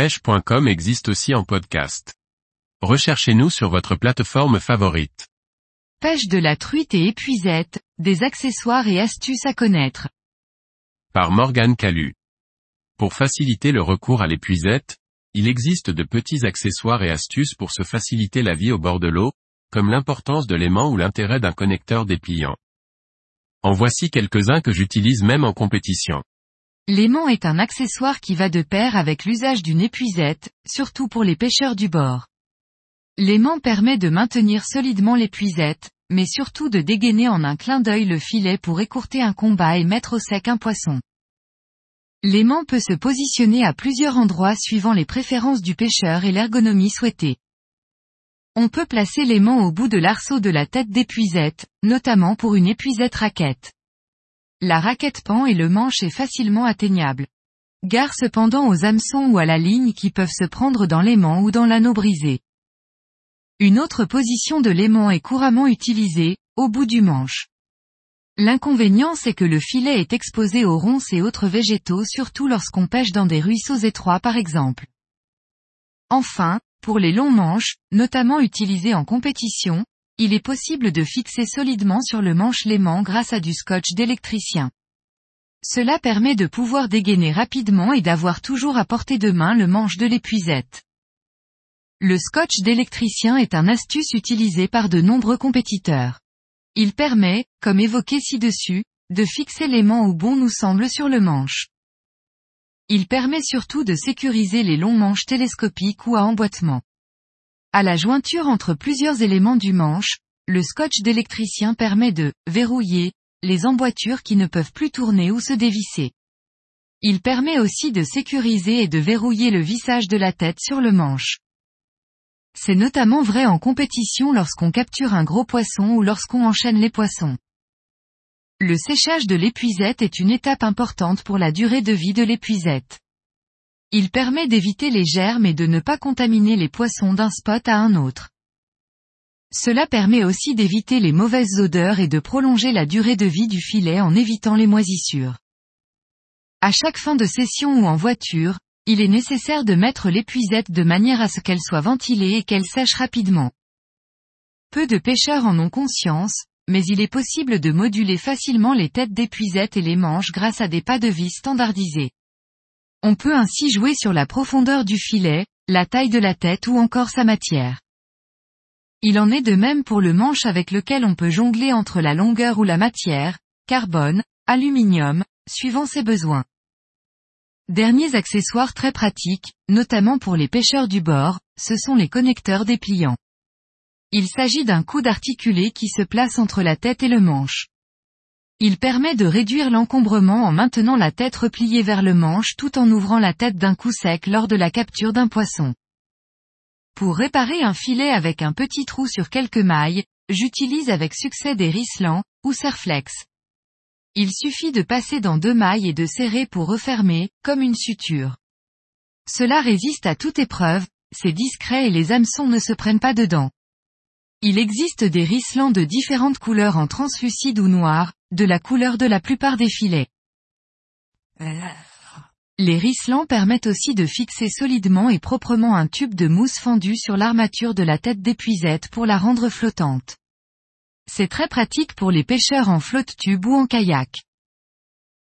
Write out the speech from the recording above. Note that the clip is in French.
pêche.com existe aussi en podcast. Recherchez-nous sur votre plateforme favorite. Pêche de la truite et épuisette, des accessoires et astuces à connaître. Par Morgane Calu. Pour faciliter le recours à l'épuisette, il existe de petits accessoires et astuces pour se faciliter la vie au bord de l'eau, comme l'importance de l'aimant ou l'intérêt d'un connecteur dépliant. En voici quelques-uns que j'utilise même en compétition. L'aimant est un accessoire qui va de pair avec l'usage d'une épuisette, surtout pour les pêcheurs du bord. L'aimant permet de maintenir solidement l'épuisette, mais surtout de dégainer en un clin d'œil le filet pour écourter un combat et mettre au sec un poisson. L'aimant peut se positionner à plusieurs endroits suivant les préférences du pêcheur et l'ergonomie souhaitée. On peut placer l'aimant au bout de l'arceau de la tête d'épuisette, notamment pour une épuisette raquette. La raquette pend et le manche est facilement atteignable. Gare cependant aux hameçons ou à la ligne qui peuvent se prendre dans l'aimant ou dans l'anneau brisé. Une autre position de l'aimant est couramment utilisée, au bout du manche. L'inconvénient c'est que le filet est exposé aux ronces et autres végétaux surtout lorsqu'on pêche dans des ruisseaux étroits par exemple. Enfin, pour les longs manches, notamment utilisés en compétition, il est possible de fixer solidement sur le manche l'aimant grâce à du scotch d'électricien. Cela permet de pouvoir dégainer rapidement et d'avoir toujours à portée de main le manche de l'épuisette. Le scotch d'électricien est un astuce utilisé par de nombreux compétiteurs. Il permet, comme évoqué ci-dessus, de fixer l'aimant où bon nous semble sur le manche. Il permet surtout de sécuriser les longs manches télescopiques ou à emboîtement. À la jointure entre plusieurs éléments du manche, le scotch d'électricien permet de verrouiller les emboîtures qui ne peuvent plus tourner ou se dévisser. Il permet aussi de sécuriser et de verrouiller le vissage de la tête sur le manche. C'est notamment vrai en compétition lorsqu'on capture un gros poisson ou lorsqu'on enchaîne les poissons. Le séchage de l'épuisette est une étape importante pour la durée de vie de l'épuisette. Il permet d'éviter les germes et de ne pas contaminer les poissons d'un spot à un autre. Cela permet aussi d'éviter les mauvaises odeurs et de prolonger la durée de vie du filet en évitant les moisissures. À chaque fin de session ou en voiture, il est nécessaire de mettre l'épuisette de manière à ce qu'elle soit ventilée et qu'elle sèche rapidement. Peu de pêcheurs en ont conscience, mais il est possible de moduler facilement les têtes d'épuisette et les manches grâce à des pas de vis standardisés. On peut ainsi jouer sur la profondeur du filet, la taille de la tête ou encore sa matière. Il en est de même pour le manche avec lequel on peut jongler entre la longueur ou la matière, carbone, aluminium, suivant ses besoins. Derniers accessoires très pratiques, notamment pour les pêcheurs du bord, ce sont les connecteurs dépliants. Il s'agit d'un coude articulé qui se place entre la tête et le manche. Il permet de réduire l'encombrement en maintenant la tête repliée vers le manche tout en ouvrant la tête d'un coup sec lors de la capture d'un poisson. Pour réparer un filet avec un petit trou sur quelques mailles, j'utilise avec succès des Rislan, ou Serflex. Il suffit de passer dans deux mailles et de serrer pour refermer, comme une suture. Cela résiste à toute épreuve, c'est discret et les hameçons ne se prennent pas dedans. Il existe des rislans de différentes couleurs en translucide ou noir, de la couleur de la plupart des filets. Les rislans permettent aussi de fixer solidement et proprement un tube de mousse fendu sur l'armature de la tête d'épuisette pour la rendre flottante. C'est très pratique pour les pêcheurs en flotte tube ou en kayak.